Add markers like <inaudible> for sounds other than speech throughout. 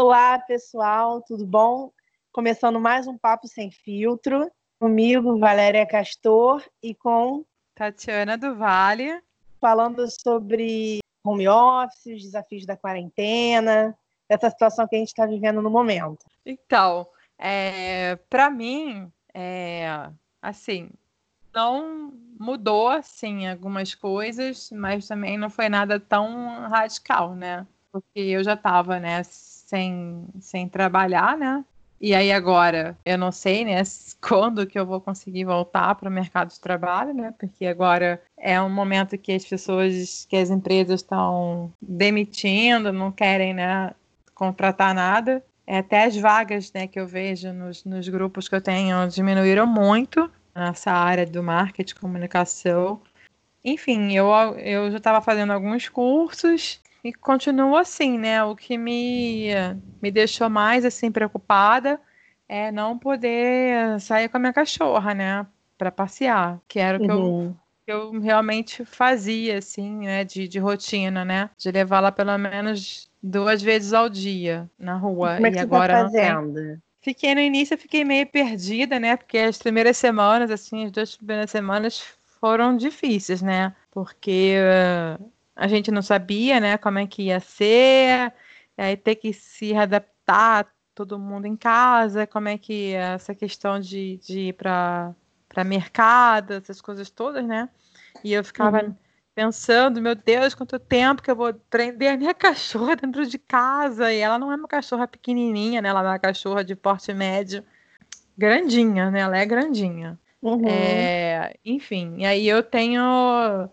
Olá, pessoal, tudo bom? Começando mais um Papo Sem Filtro, comigo, Valéria Castor, e com Tatiana do Vale, falando sobre home office, os desafios da quarentena, essa situação que a gente está vivendo no momento. Então, é, para mim, é, assim, não mudou assim algumas coisas, mas também não foi nada tão radical, né? Porque eu já estava, né, sem, sem trabalhar, né? E aí agora, eu não sei, né, <laughs> quando que eu vou conseguir voltar para o mercado de trabalho, né? Porque agora é um momento que as pessoas, que as empresas estão demitindo, não querem, né, contratar nada. É, até as vagas, né, que eu vejo nos, nos grupos que eu tenho diminuíram muito nessa área do marketing, comunicação. Enfim, eu, eu já estava fazendo alguns cursos e continuo assim, né? O que me, me deixou mais assim preocupada é não poder sair com a minha cachorra, né? Para passear, que era o que, uhum. eu, eu realmente fazia, assim, né? De, de rotina, né? De levá-la pelo menos duas vezes ao dia na rua. Como é que e tá agora tá fazendo? Fiquei no início, fiquei meio perdida, né? Porque as primeiras semanas, assim, as duas primeiras semanas foram difíceis, né? Porque uh, a gente não sabia, né, como é que ia ser, aí ter que se adaptar todo mundo em casa, como é que essa questão de, de ir para mercado, essas coisas todas, né? E eu ficava uhum pensando, meu Deus, quanto tempo que eu vou prender a minha <laughs> cachorra dentro de casa. E ela não é uma cachorra pequenininha, né? Ela é uma cachorra de porte médio, grandinha, né? Ela é grandinha. Uhum. É, enfim, e aí eu tenho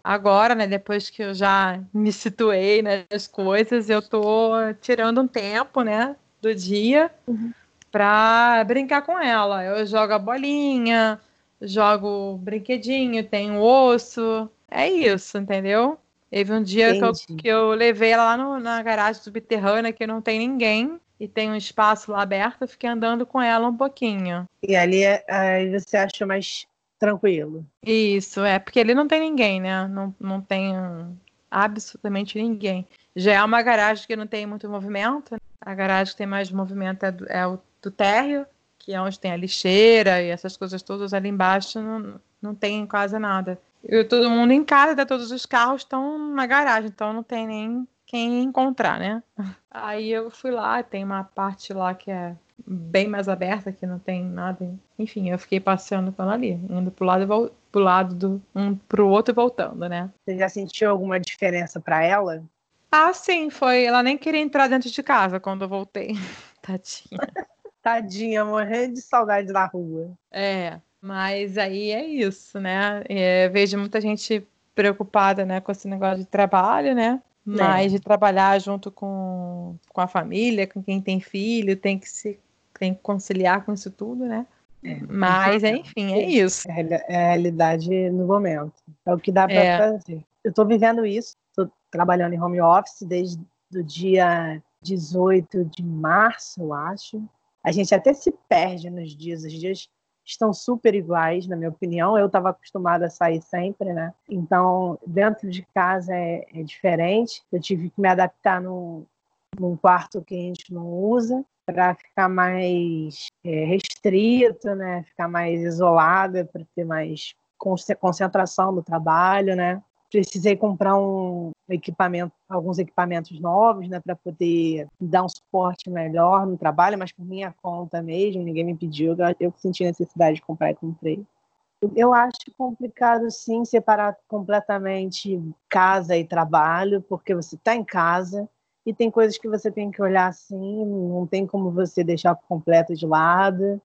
agora, né? Depois que eu já me situei nas coisas, eu tô tirando um tempo, né? Do dia uhum. para brincar com ela. Eu jogo a bolinha, jogo brinquedinho, tenho osso, é isso, entendeu? Teve um dia que eu, que eu, levei ela lá no, na garagem subterrânea que não tem ninguém e tem um espaço lá aberto, eu fiquei andando com ela um pouquinho. E ali aí você acha mais tranquilo? Isso, é, porque ali não tem ninguém, né? Não, não tem absolutamente ninguém. Já é uma garagem que não tem muito movimento. A garagem que tem mais movimento é, do, é o do térreo, que é onde tem a lixeira e essas coisas todas ali embaixo, não, não tem quase nada. Eu, todo mundo em casa, né? todos os carros estão na garagem, então não tem nem quem encontrar, né? Aí eu fui lá, tem uma parte lá que é bem mais aberta, que não tem nada. Enfim, eu fiquei passeando com ela ali, indo pro lado, pro lado do um pro outro e voltando, né? Você já sentiu alguma diferença para ela? Ah, sim, foi. Ela nem queria entrar dentro de casa quando eu voltei. <laughs> Tadinha. <laughs> Tadinha, morrendo de saudade da rua. É. Mas aí é isso, né? É, vejo muita gente preocupada né, com esse negócio de trabalho, né? Mas é. de trabalhar junto com, com a família, com quem tem filho, tem que se tem que conciliar com isso tudo, né? É, Mas, enfim, é isso. É, é a realidade no momento. É o que dá para é. fazer. Eu estou vivendo isso, estou trabalhando em home office desde o dia 18 de março, eu acho. A gente até se perde nos dias, os dias estão super iguais, na minha opinião. Eu estava acostumada a sair sempre, né? Então, dentro de casa é, é diferente. Eu tive que me adaptar num, num quarto que a gente não usa para ficar mais é, restrito, né? Ficar mais isolada, para ter mais concentração no trabalho, né? Precisei comprar um equipamento, alguns equipamentos novos, né, para poder dar um suporte melhor no trabalho, mas por minha conta mesmo, ninguém me pediu, eu senti necessidade de comprar e comprei. Eu acho complicado, sim, separar completamente casa e trabalho, porque você está em casa e tem coisas que você tem que olhar assim, não tem como você deixar completo de lado.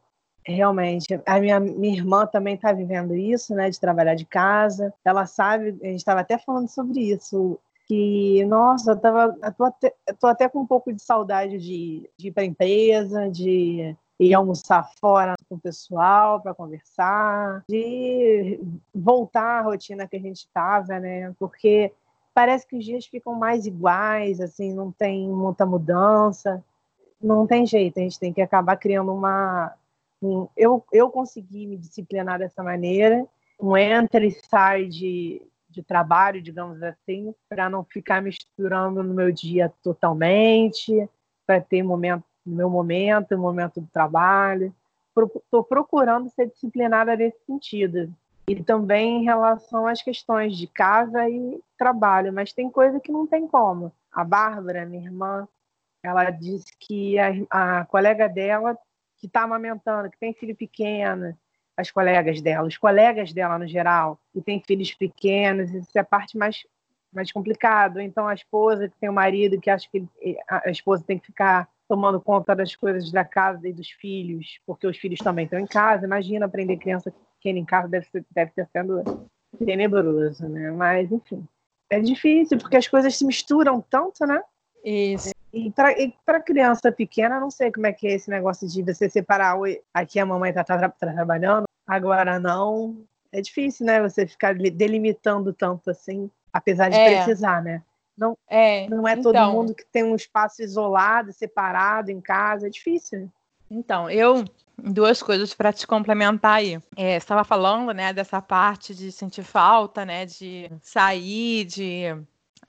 Realmente, a minha, minha irmã também está vivendo isso, né, de trabalhar de casa. Ela sabe, a gente estava até falando sobre isso, que, nossa, eu, tava, eu tô, até, eu tô até com um pouco de saudade de, de ir para a empresa, de ir almoçar fora com o pessoal para conversar, de voltar à rotina que a gente estava, né? Porque parece que os dias ficam mais iguais, assim, não tem muita mudança. Não tem jeito, a gente tem que acabar criando uma, eu, eu consegui me disciplinar dessa maneira, um entra e sai de, de trabalho, digamos assim, para não ficar misturando no meu dia totalmente, para ter momento, meu momento, no momento do trabalho. Estou procurando ser disciplinada nesse sentido. E também em relação às questões de casa e trabalho, mas tem coisa que não tem como. A Bárbara, minha irmã, ela disse que a, a colega dela, que está amamentando, que tem filho pequeno, as colegas dela, os colegas dela no geral, que tem filhos pequenos, isso é a parte mais, mais complicada. Então, a esposa que tem o marido que acha que a esposa tem que ficar tomando conta das coisas da casa e dos filhos, porque os filhos também estão em casa. Imagina aprender criança pequena em casa, deve, ser, deve ter sendo tenebroso, né? Mas, enfim, é difícil, porque as coisas se misturam tanto, né? Isso. E para criança pequena, não sei como é que é esse negócio de você separar. Aqui a mamãe está tá, tá, tá trabalhando, agora não. É difícil, né? Você ficar delimitando tanto assim, apesar de é. precisar, né? Não é, não é todo então, mundo que tem um espaço isolado, separado em casa, é difícil. Então, eu duas coisas para te complementar aí. É, estava falando, né, dessa parte de sentir falta, né, de sair, de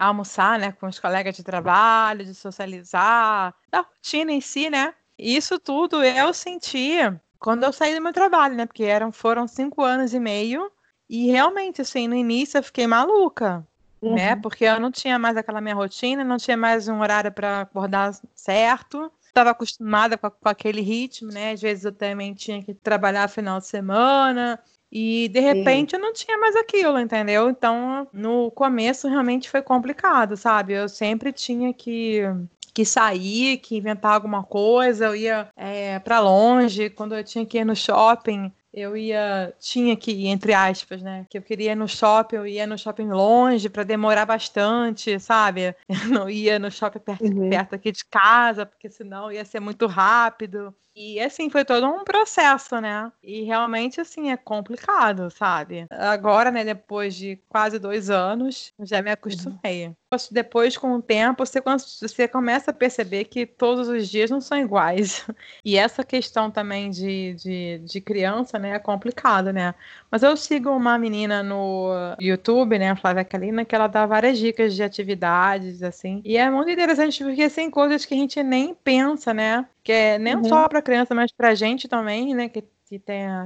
almoçar, né, com os colegas de trabalho, de socializar, da rotina em si, né? Isso tudo eu senti quando eu saí do meu trabalho, né? Porque eram, foram cinco anos e meio e realmente, assim, no início eu fiquei maluca, né, uhum. né? Porque eu não tinha mais aquela minha rotina, não tinha mais um horário para acordar certo. Estava acostumada com, com, aquele ritmo, né? Às vezes eu também tinha que trabalhar final de semana. E de repente Sim. eu não tinha mais aquilo, entendeu? Então, no começo realmente foi complicado, sabe? Eu sempre tinha que que sair, que inventar alguma coisa, eu ia é, para longe, quando eu tinha que ir no shopping, eu ia tinha que ir entre aspas, né? Que eu queria ir no shopping, eu ia no shopping longe para demorar bastante, sabe? Eu não ia no shopping perto, uhum. perto aqui de casa, porque senão ia ser muito rápido. E assim, foi todo um processo, né? E realmente, assim, é complicado, sabe? Agora, né, depois de quase dois anos, já me acostumei. Uhum. Depois, com o tempo, você, você começa a perceber que todos os dias não são iguais. <laughs> E essa questão também de, de, de criança, né, é complicada, né? Mas eu sigo uma menina no YouTube, né, a Flávia Kalina, que ela dá várias dicas de atividades, assim. E é muito interessante porque, assim, coisas que a gente nem pensa, né? Que é nem uhum. só para criança, mas para gente também, né? Que que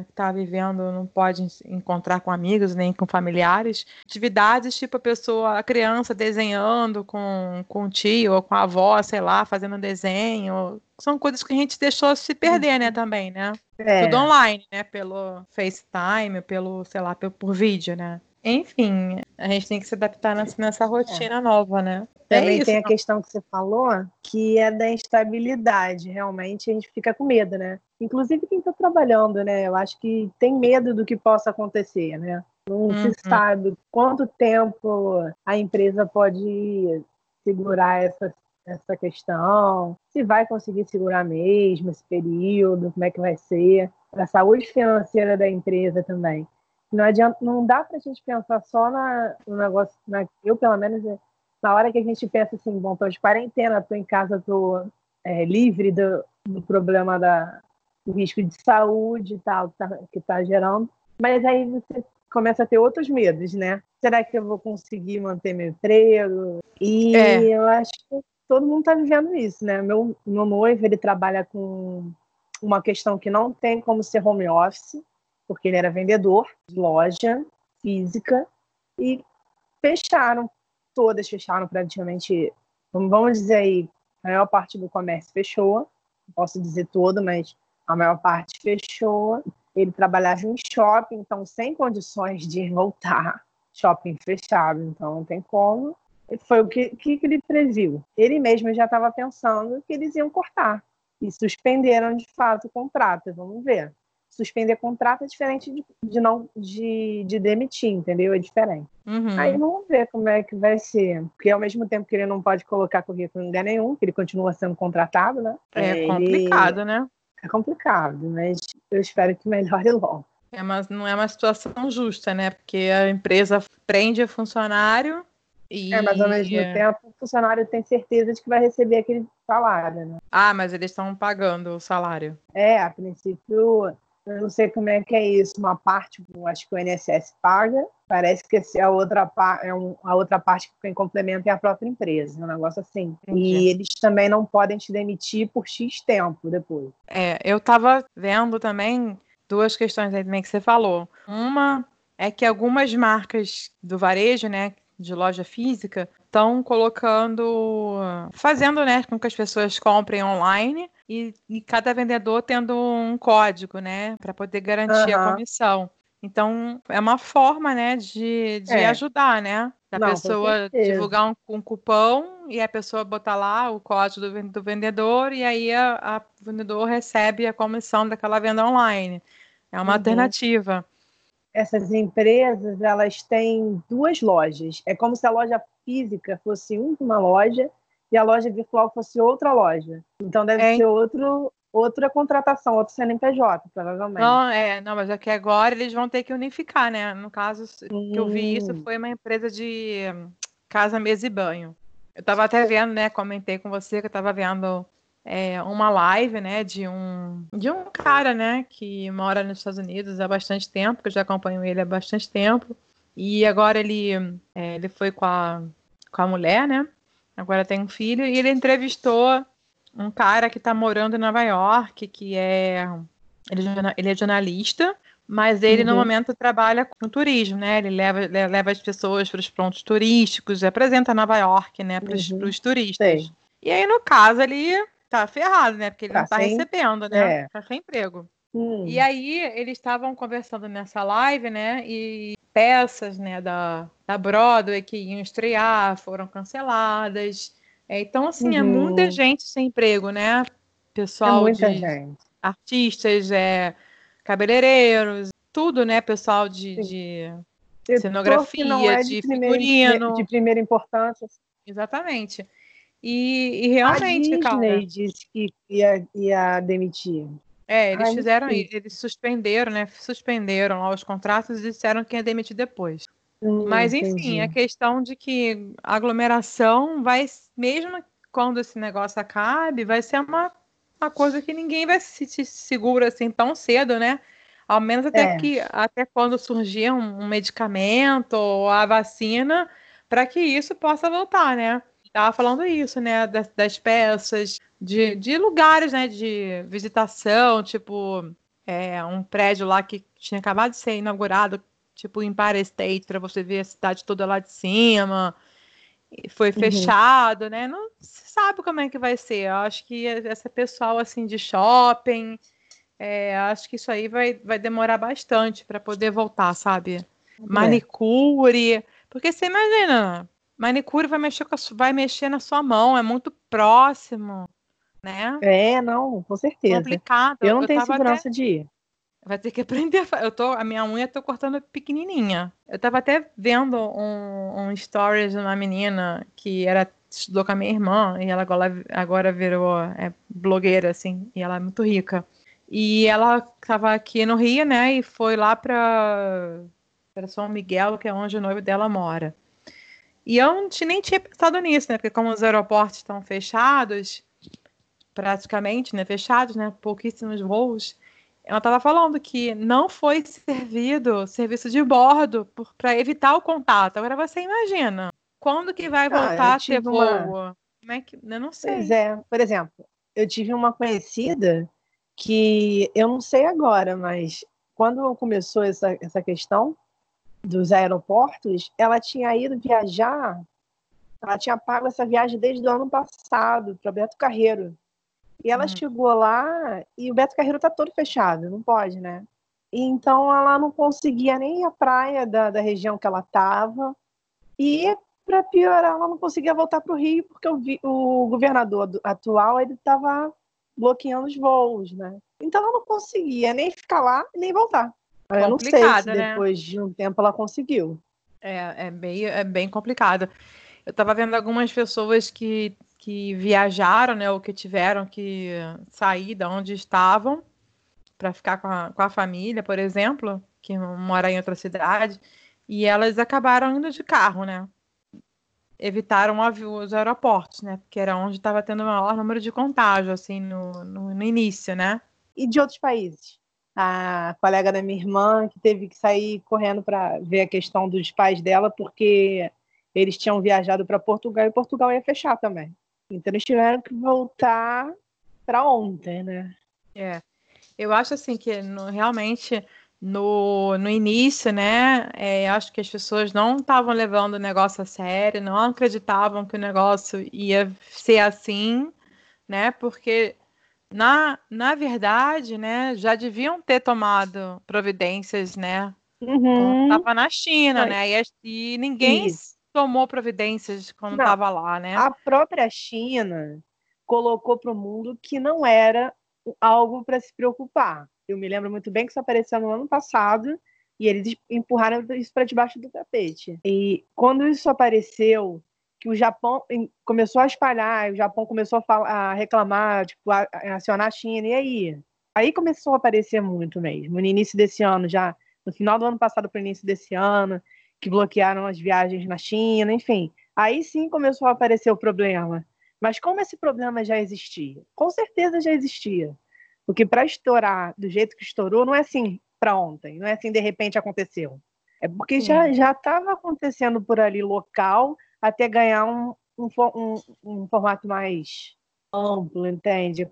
está vivendo não pode encontrar com amigos nem com familiares. Atividades tipo a pessoa, a criança desenhando com, com o tio ou com a avó, sei lá, fazendo desenho. São coisas que a gente deixou se perder, né, também, né? É. Tudo online, né? Pelo FaceTime, pelo, sei lá, por, por vídeo, né? Enfim, a gente tem que se adaptar nessa, nessa rotina é. nova, né? É Também é tem a questão que você falou, que é da instabilidade. Realmente a gente fica com medo, né? Inclusive quem está trabalhando, né? Eu acho que tem medo do que possa acontecer, né? Não uhum. se sabe quanto tempo a empresa pode segurar essa, essa questão, se vai conseguir segurar mesmo esse período, como é que vai ser, para a saúde financeira da empresa também. Não adianta, não dá para a gente pensar só na, no negócio, na, eu pelo menos na hora que a gente pensa assim, bom, tô de quarentena, tô em casa, tô é, livre do, do problema da, do risco de saúde e tal que tá, que tá gerando, mas aí você começa a ter outros medos, né? Será que eu vou conseguir manter meu emprego? E é. eu acho que todo mundo está vivendo isso, né? Meu, meu noivo, ele trabalha com uma questão que não tem como ser home office, porque ele era vendedor de loja física e fecharam todas fecharam praticamente, vamos dizer aí, a maior parte do comércio fechou, não posso dizer todo, mas a maior parte fechou. Ele trabalhava em shopping, então sem condições de voltar, shopping fechado, então não tem como. Foi o que, que ele previu. Ele mesmo já estava pensando que eles iam cortar e suspenderam de fato o contrato. Vamos ver suspender contrato é diferente de, de não de, de, demitir, entendeu? É diferente. Uhum. Aí vamos ver como é que vai ser. Porque ao mesmo tempo que ele não pode colocar currículo em lugar nenhum, que ele continua sendo contratado, né? É ele... complicado, né? É complicado, mas eu espero que melhore <laughs> logo. É, mas não é uma situação justa, né? Porque a empresa prende o funcionário e... É, mas ao mesmo tempo o funcionário tem certeza de que vai receber aquele salário, né? Ah, mas eles estão pagando o salário. É, a princípio Eu não sei como é que é isso. Uma parte, acho que o INSS paga, parece que a outra, é a outra parte que quem complementa é a própria empresa, um negócio assim. Entendi. E eles também não podem te demitir por X tempo depois. É, eu estava vendo também duas questões aí também que você falou. Uma é que algumas marcas do varejo, né, de loja física, estão colocando, fazendo, né, com que as pessoas comprem online e, e cada vendedor tendo um código, né, para poder garantir uhum. a comissão. Então, é uma forma, né, de, de é. ajudar, né? Da Não, pessoa divulgar um, um, cupom e a pessoa botar lá o código do, do vendedor e aí a, a vendedor recebe a comissão daquela venda online. É uma uhum. alternativa. Essas empresas, elas têm duas lojas. É como se a loja física fosse uma loja e a loja virtual fosse outra loja. Então deve é. ser outro, outra contratação, outro CNPJ, provavelmente. Não, é, não, mas aqui é agora eles vão ter que unificar, né? No caso hum. que eu vi isso hum. foi uma empresa de casa, mesa e banho. Eu estava até vendo, né? Comentei com você que eu estava vendo é, uma live, né, de um de um cara, né, que mora nos Estados Unidos há bastante tempo, que eu já acompanho ele há bastante tempo. E agora ele, é, ele foi com a, com a mulher, né? Agora tem um filho, e ele entrevistou um cara que está morando em Nova York, que é. Ele, é ele é jornalista, mas ele uhum. no momento trabalha com turismo, né? Ele leva, leva as pessoas para os pontos turísticos, apresenta Nova York, né, para os uhum. turistas. E aí, no caso, ele tá ferrado, né? Porque ele tá não tá sem... recebendo, né? É. Tá sem emprego. Hum. E aí, eles estavam conversando nessa live, né? E peças né, da, da Broadway que iam estrear foram canceladas. É, então, assim, uhum. é muita uhum. gente sem emprego, né? Pessoal é muita de gente. artistas, é, cabeleireiros, tudo, né? Pessoal de, de cenografia, é de, de figurino. De primeira importância. Exatamente. E, e realmente, a Disney cara, disse que ia, ia demitir. É, eles Ai, fizeram isso, eles suspenderam, né? Suspenderam lá os contratos e disseram que ia demitir depois. Hum, Mas, enfim, entendi. a questão de que a aglomeração vai, mesmo quando esse negócio acabe, vai ser uma, uma coisa que ninguém vai se, se segura assim tão cedo, né? Ao menos até é. que até quando surgir um, um medicamento ou a vacina, para que isso possa voltar, né? Tava falando isso, né? Das, das peças, de, de lugares, né? De visitação, tipo é, um prédio lá que tinha acabado de ser inaugurado, tipo Empire State, para você ver a cidade toda lá de cima. Foi uhum. fechado, uhum. né? Não se sabe como é que vai ser. Eu acho que essa pessoal assim de shopping, é, acho que isso aí vai, vai demorar bastante para poder voltar, sabe? É. Manicure, porque você imagina, Manicure vai mexer, a, vai mexer na sua mão, é muito próximo, né? É, não, com certeza. Complicado. Eu não eu tenho segurança até... de ir. Vai ter que <laughs> aprender. Eu tô, a minha unha tô cortando pequenininha. Eu tava até vendo um, um stories de uma menina que era estudou com a minha irmã e ela agora, agora virou é, blogueira, assim, e ela é muito rica. E ela tava aqui no Rio, né, e foi lá para para São Miguel, que é onde o noivo dela mora. E eu nem tinha pensado nisso, né? Porque como os aeroportos estão fechados, praticamente, né? Fechados, né? Pouquíssimos voos. Ela estava falando que não foi servido serviço de bordo para evitar o contato. Agora você imagina, quando que vai voltar ah, a ter voo? Uma... Como é que... Eu não sei. Pois é. Por exemplo, eu tive uma conhecida que eu não sei agora, mas quando começou essa, essa questão, dos aeroportos, ela tinha ido viajar, ela tinha pago essa viagem desde o ano passado para Beto Carreiro. E ela uhum. chegou lá e o Beto Carreiro está todo fechado, não pode, né? E então ela não conseguia nem ir à praia da, da região que ela estava. E para piorar, ela não conseguia voltar para o Rio porque o, o governador atual ele estava bloqueando os voos, né? Então ela não conseguia nem ficar lá nem voltar. Eu não sei se né? depois de um tempo ela conseguiu. É, é, bem, é bem complicado. Eu estava vendo algumas pessoas que, que viajaram, né, ou que tiveram que sair da onde estavam para ficar com a, com a família, por exemplo, que mora em outra cidade, e elas acabaram indo de carro, né? Evitaram os aeroportos, né? Porque era onde estava tendo o maior número de contágio, assim, no, no, no início, né? E de outros países? A colega da minha irmã que teve que sair correndo para ver a questão dos pais dela, porque eles tinham viajado para Portugal e Portugal ia fechar também. Então eles tiveram que voltar para ontem, né? É. Eu acho assim que no, realmente no, no início, né? É, acho que as pessoas não estavam levando o negócio a sério, não acreditavam que o negócio ia ser assim, né? Porque na, na verdade, né, já deviam ter tomado providências, né? Uhum. Estava na China, né? E, e ninguém Isso. tomou providências quando estava lá, né? A própria China colocou para o mundo que não era algo para se preocupar. Eu me lembro muito bem que isso apareceu no ano passado e eles empurraram isso para debaixo do tapete. E quando isso apareceu, que o Japão começou a espalhar, o Japão começou a, falar, a reclamar, tipo, a, a acionar a China, e aí? Aí começou a aparecer muito mesmo, no início desse ano, já no final do ano passado para o início desse ano, que bloquearam as viagens na China, enfim. Aí sim começou a aparecer o problema. Mas como esse problema já existia? Com certeza já existia. Porque para estourar do jeito que estourou, não é assim para ontem, não é assim de repente aconteceu. É porque Sim. já já estava acontecendo por ali local até ganhar um, um, um, um formato mais amplo, entende?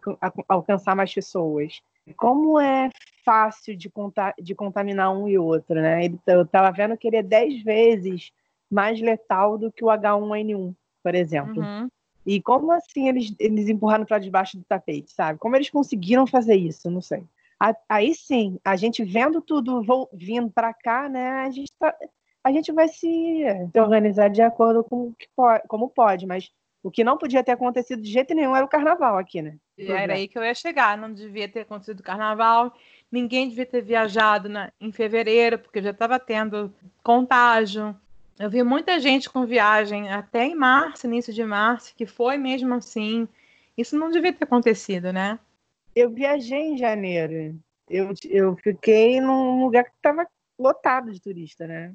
Alcançar mais pessoas. Como é fácil de, conta, de contaminar um e outro, né? Eu estava vendo que ele é 10 vezes mais letal do que o H1N1, por exemplo. Uhum. E como assim eles, eles empurraram para debaixo do tapete, sabe? Como eles conseguiram fazer isso? Não sei. Aí sim, a gente vendo tudo vindo para cá, né? A gente tá, a gente vai se, se organizar de acordo com que pode, como pode, mas o que não podia ter acontecido de jeito nenhum era o carnaval aqui, né? Era aí que eu ia chegar, não devia ter acontecido o carnaval, ninguém devia ter viajado na, em fevereiro, porque já estava tendo contágio. Eu vi muita gente com viagem até em março, início de março, que foi mesmo assim. Isso não devia ter acontecido, né? Eu viajei em janeiro. Eu, eu fiquei num lugar que estava lotado de turista, né?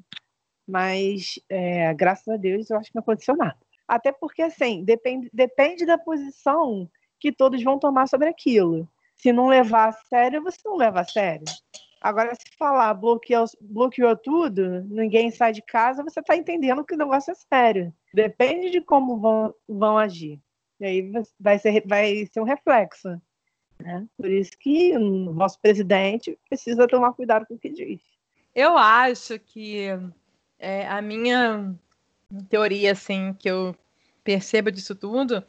Mas, é, graças a Deus, eu acho que não aconteceu nada. Até porque, assim, depende, depende da posição que todos vão tomar sobre aquilo. Se não levar a sério, você não leva a sério. Agora, se falar bloqueou, bloqueou tudo, ninguém sai de casa, você está entendendo que o negócio é sério. Depende de como vão, vão agir. E aí vai ser, vai ser um reflexo. Né? Por isso que o nosso presidente precisa tomar cuidado com o que diz. Eu acho que é, a minha teoria, assim, que eu percebo disso tudo,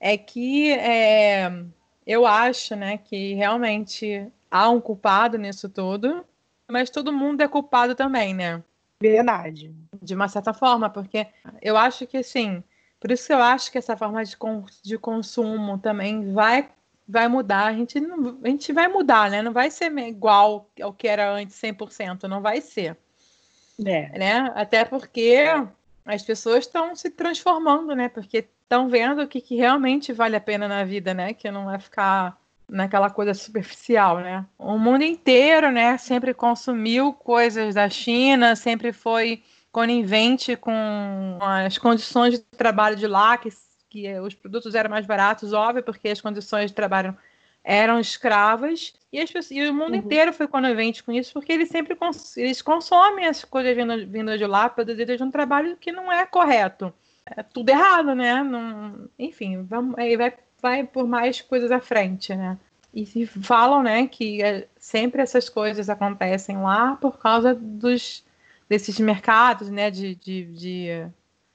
é que é, eu acho, né, que realmente há um culpado nisso tudo, mas todo mundo é culpado também, né? Verdade. De uma certa forma, porque eu acho que, assim, por isso que eu acho que essa forma de, de consumo também vai vai mudar, a gente, não, a gente vai mudar, né? Não vai ser igual ao que era antes 100%, não vai ser. É. Né? Até porque as pessoas estão se transformando, né? Porque estão vendo o que, que, realmente vale a pena na vida, né? Que não é ficar naquela coisa superficial, né? O mundo inteiro, né? Sempre consumiu coisas da China, sempre foi conivente com as condições de trabalho de lá, que, que os produtos eram mais baratos, óbvio, porque as condições de trabalho eram escravas e, as pessoas, e o mundo uhum. inteiro foi conivente com isso porque eles sempre cons eles consomem as coisas vindo, vindo de lá produzidas de um trabalho que não é correto. É tudo errado, né? Não, enfim, vamos, aí vai, vai por mais coisas à frente, né? E falam, né, que é, sempre essas coisas acontecem lá por causa dos desses mercados, né, de, de, de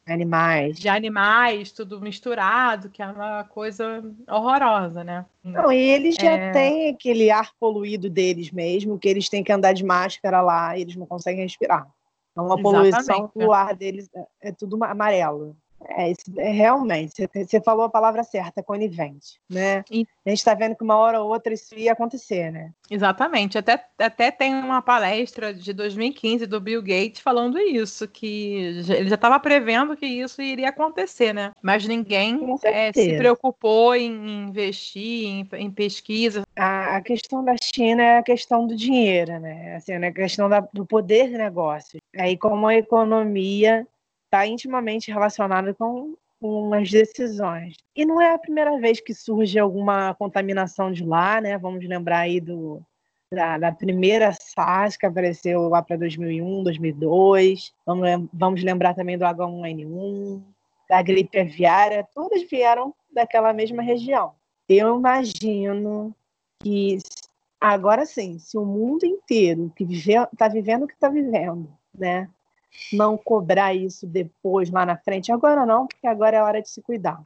Animais. De animais, tudo misturado, que é uma coisa horrorosa, né? Não, e eles já é... têm aquele ar poluído deles mesmo, que eles têm que andar de máscara lá e eles não conseguem respirar. Então, a poluição o ar deles é, é tudo amarelo. É, isso, é realmente, você, falou a palavra certa, conivente, né? E... A gente está vendo que uma hora ou outra isso ia acontecer, né? Exatamente. Até, até tem uma palestra de 2015 do Bill Gates falando isso, que ele já estava prevendo que isso iria acontecer, né? Mas ninguém é, se preocupou em investir em, em pesquisa. A, a, questão da China é a questão do dinheiro, né? Assim, né? a questão da, do poder de negócio. Aí, como a economia está intimamente relacionado com, com as decisões. E não é a primeira vez que surge alguma contaminação de lá, né? Vamos lembrar aí do, da, da primeira SARS que apareceu lá para 2001, 2002. Vamos, vamos lembrar também do H1N1, da gripe aviária, todas vieram daquela mesma região. Eu imagino que agora sim, se o mundo inteiro que está vivendo o que está vivendo, né, não cobrar isso depois lá na frente, agora não, porque agora é hora de se cuidar.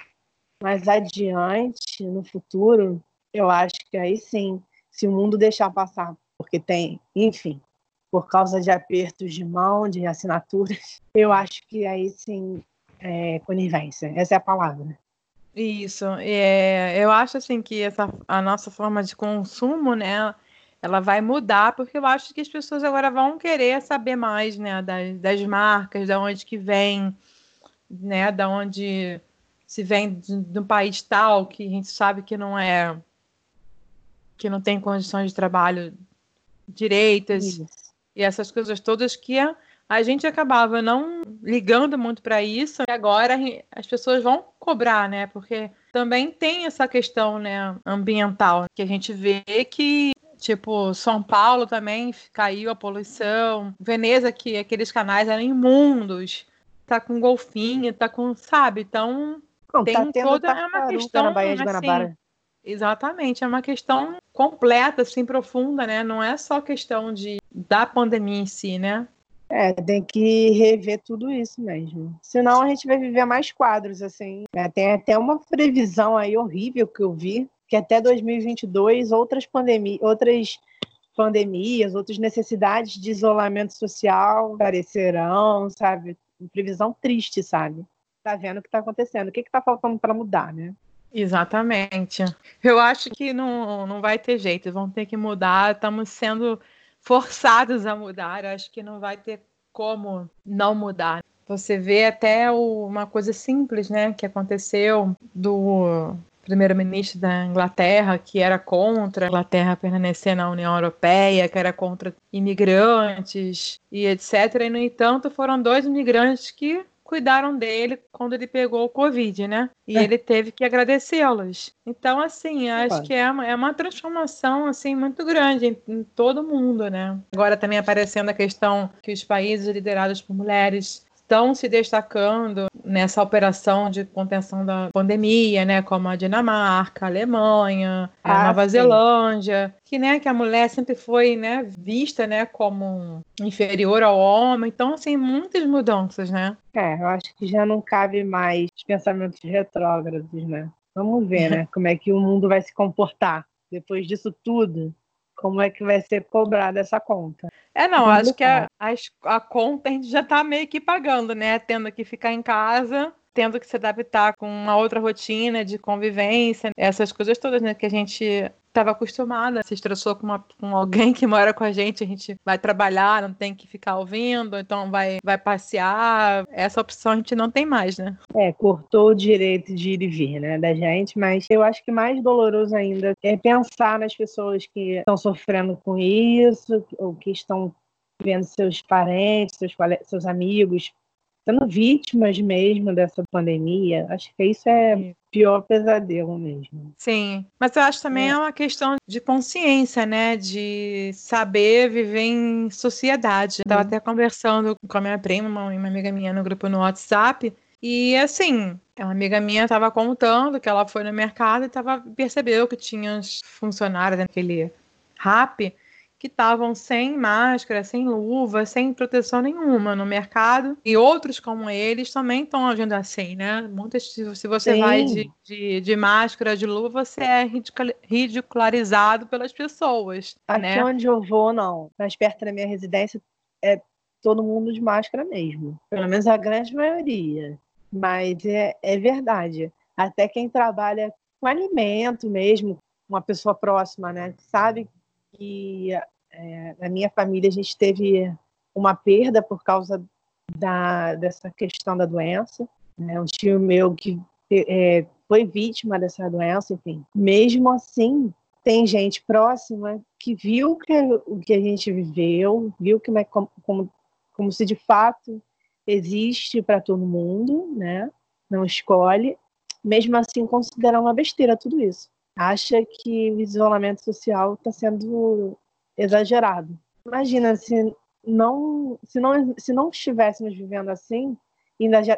Mas adiante, no futuro, eu acho que aí sim, se o mundo deixar passar, porque tem, enfim, por causa de apertos de mão, de assinaturas, <laughs> eu acho que aí sim é conivência. Essa é a palavra. Isso. É, eu acho assim que essa, a nossa forma de consumo, né, ela vai mudar, porque eu acho que as pessoas agora vão querer saber mais, né, das, das marcas, da onde que vem, né, da onde se vem de um país tal que a gente sabe que não é que não tem condições de trabalho direitas Isso. e essas coisas todas que a, a gente acabava não ligando muito para isso e agora as pessoas vão cobrar, né? Porque também tem essa questão, né, ambiental que a gente vê que Tipo, São Paulo também caiu a poluição. Veneza, que aqueles canais eram imundos. Tá com golfinho, tá com, sabe? Então, Não, tem tá toda é uma questão na Baía de assim, Guanabara. Assim, Exatamente, é uma questão completa, assim, profunda, né? Não é só questão de da pandemia em si, né? É, tem que rever tudo isso mesmo. Senão a gente vai viver mais quadros, assim. É, tem até uma previsão aí horrível que eu vi, que até 2022 outras, pandemias, outras pandemias, outras necessidades de isolamento social aparecerão, sabe? Previsão triste, sabe? Tá vendo o que está acontecendo. O que está faltando para mudar, né? Exatamente. Eu acho que não, não vai ter jeito, vão ter que mudar, estamos sendo forçados a mudar, Eu acho que não vai ter como não mudar. Você vê até o, uma coisa simples, né, que aconteceu do primeiro-ministro da Inglaterra, que era contra a Inglaterra permanecer na União Europeia, que era contra imigrantes e etc. E, no entanto, foram dois imigrantes que cuidaram dele quando ele pegou o Covid, né? E é. ele teve que agradecê-los. Então, assim, acho que é uma, é uma transformação, assim, muito grande em, em todo mundo, né? Agora também aparecendo a questão que os países liderados por mulheres estão se destacando nessa operação de contenção da pandemia, né, como a Dinamarca, a Alemanha, a ah, Nova sim. Zelândia, que né, que a mulher sempre foi, né, vista, né, como inferior ao homem. Então, assim, muitas mudanças, né? É, eu acho que já não cabe mais pensamentos retrógrados, né? Vamos ver, né, <laughs> como é que o mundo vai se comportar depois disso tudo como é que vai ser cobrada essa conta. É, não, acho que a, a, a, conta a gente já está meio que pagando, né? Tendo que ficar em casa, tendo que se adaptar com uma outra rotina de convivência, essas coisas todas, né? Que a gente estava acostumada, se estressou com, uma, com alguém que mora com a gente, a gente vai trabalhar, não tem que ficar ouvindo, então vai, vai passear. Essa opção a gente não tem mais, né? É, cortou o direito de ir e vir, né, da gente, mas eu acho que mais doloroso ainda é pensar nas pessoas que estão sofrendo com isso, ou que estão vendo seus parentes, seus, seus amigos sendo vítimas mesmo dessa pandemia. Acho que isso é pior pesadelo mesmo. Sim, mas eu acho também é, é uma questão de consciência, né? De saber viver em sociedade. Estava até conversando com a minha prima, uma, uma amiga minha no grupo no WhatsApp, e assim, uma amiga minha estava contando que ela foi no mercado e tava, percebeu que tinha funcionários naquele rap que estavam sem máscara, sem luva, sem proteção nenhuma no mercado. E outros como eles também estão agindo assim, né? Muitas, se você Sim. vai de, de, de, máscara, de luva, você é ridicularizado pelas pessoas. Aqui né? onde eu vou, não. Mais perto da minha residência, é todo mundo de máscara mesmo. Pelo menos a grande maioria. Mas é, é verdade. Até quem trabalha com alimento mesmo, uma pessoa próxima, né? Sabe que é, na minha família, a gente teve uma perda por causa da, dessa questão da doença. Né? Um tio meu que é, foi vítima dessa doença, enfim. Mesmo assim, tem gente próxima que viu que, o que a gente viveu, viu que como, como, como se de fato existe para todo mundo, né? Não escolhe. Mesmo assim, considera uma besteira tudo isso. Acha que o isolamento social está sendo exagerado. Imagina se não, se não, se não estivéssemos vivendo assim, ainda já,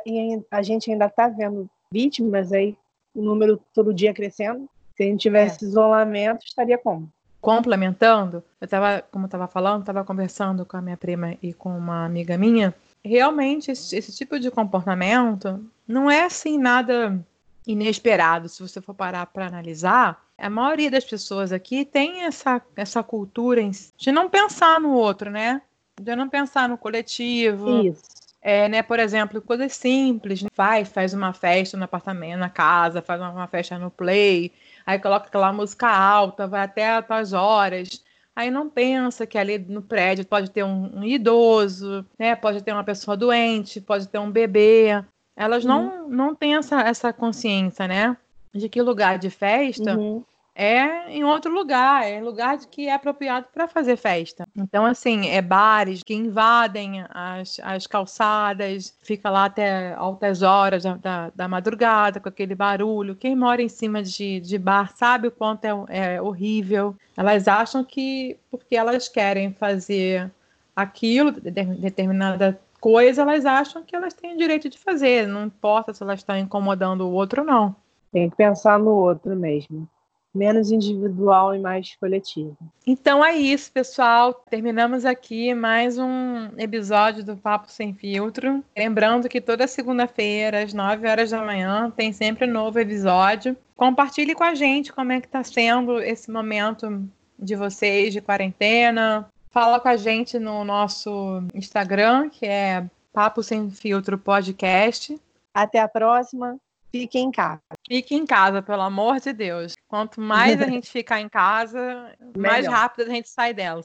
a gente ainda está vendo vítimas aí, o número todo dia crescendo. Se a gente tivesse é. isolamento, estaria como? Complementando, eu estava, como eu estava falando, estava conversando com a minha prima e com uma amiga minha. Realmente, esse, esse tipo de comportamento não é assim nada inesperado. Se você for parar para analisar, a maioria das pessoas aqui tem essa, essa cultura de não pensar no outro, né? De não pensar no coletivo. Isso. É, né, por exemplo, coisas simples. Né? Vai, faz uma festa no apartamento, na casa, faz uma, uma festa no play, aí coloca aquela música alta, vai até as horas. Aí não pensa que ali no prédio pode ter um, um idoso, né? Pode ter uma pessoa doente, pode ter um bebê. Elas uhum. não, não têm essa, essa consciência, né? De que lugar de festa uhum é em outro lugar, é lugar que é apropriado para fazer festa. Então, assim, é bares que invadem as, as calçadas, fica lá até altas horas da, da, da madrugada com aquele barulho. Quem mora em cima de, de bar sabe o quanto é, é horrível. Elas acham que porque elas querem fazer aquilo, determinada coisa, elas acham que elas têm o direito de fazer, não importa se elas estão incomodando o outro ou não. Tem que pensar no outro mesmo menos individual e mais coletivo. Então é isso, pessoal. Terminamos aqui mais um episódio do Papo Sem Filtro. Lembrando que toda segunda-feira, às 9 horas da manhã, tem sempre um novo episódio. Compartilhe com a gente como é que está sendo esse momento de vocês de quarentena. Fala com a gente no nosso Instagram, que é Papo Sem Filtro Podcast. Até a próxima. Fique em casa. Fique em casa, pelo amor de Deus. Quanto mais a <laughs> gente ficar em casa, mais rápido a gente sai dela.